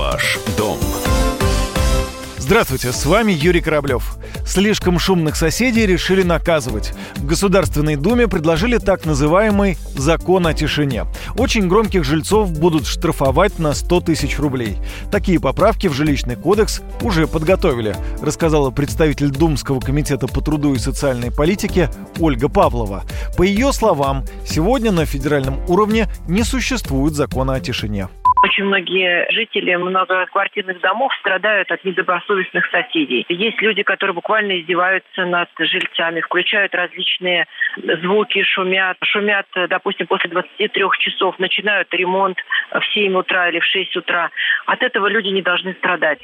Ваш дом. Здравствуйте, с вами Юрий Кораблев. Слишком шумных соседей решили наказывать. В Государственной Думе предложили так называемый «закон о тишине». Очень громких жильцов будут штрафовать на 100 тысяч рублей. Такие поправки в жилищный кодекс уже подготовили, рассказала представитель Думского комитета по труду и социальной политике Ольга Павлова. По ее словам, сегодня на федеральном уровне не существует закона о тишине. Очень многие жители многоквартирных домов страдают от недобросовестных соседей. Есть люди, которые буквально издеваются над жильцами, включают различные звуки, шумят. Шумят, допустим, после 23 часов, начинают ремонт в 7 утра или в 6 утра. От этого люди не должны страдать.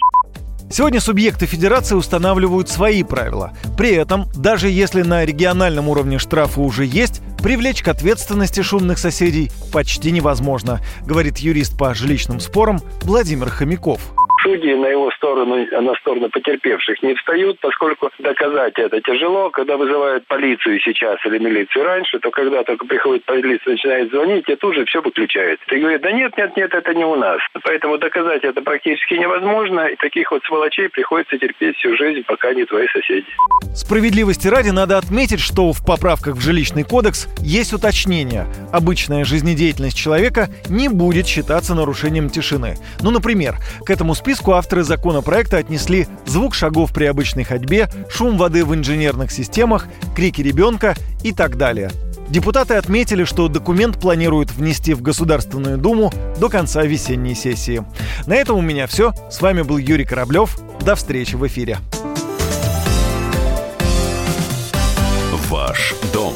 Сегодня субъекты федерации устанавливают свои правила. При этом, даже если на региональном уровне штрафы уже есть, привлечь к ответственности шумных соседей почти невозможно, говорит юрист по жилищным спорам Владимир Хомяков судьи на его сторону, на сторону потерпевших не встают, поскольку доказать это тяжело. Когда вызывают полицию сейчас или милицию раньше, то когда только приходит полиция, начинает звонить, и тут же все выключают. И говорят, да нет, нет, нет, это не у нас. Поэтому доказать это практически невозможно, и таких вот сволочей приходится терпеть всю жизнь, пока не твои соседи. Справедливости ради надо отметить, что в поправках в жилищный кодекс есть уточнение. Обычная жизнедеятельность человека не будет считаться нарушением тишины. Ну, например, к этому списку списку авторы законопроекта отнесли звук шагов при обычной ходьбе, шум воды в инженерных системах, крики ребенка и так далее. Депутаты отметили, что документ планируют внести в Государственную Думу до конца весенней сессии. На этом у меня все. С вами был Юрий Кораблев. До встречи в эфире. Ваш дом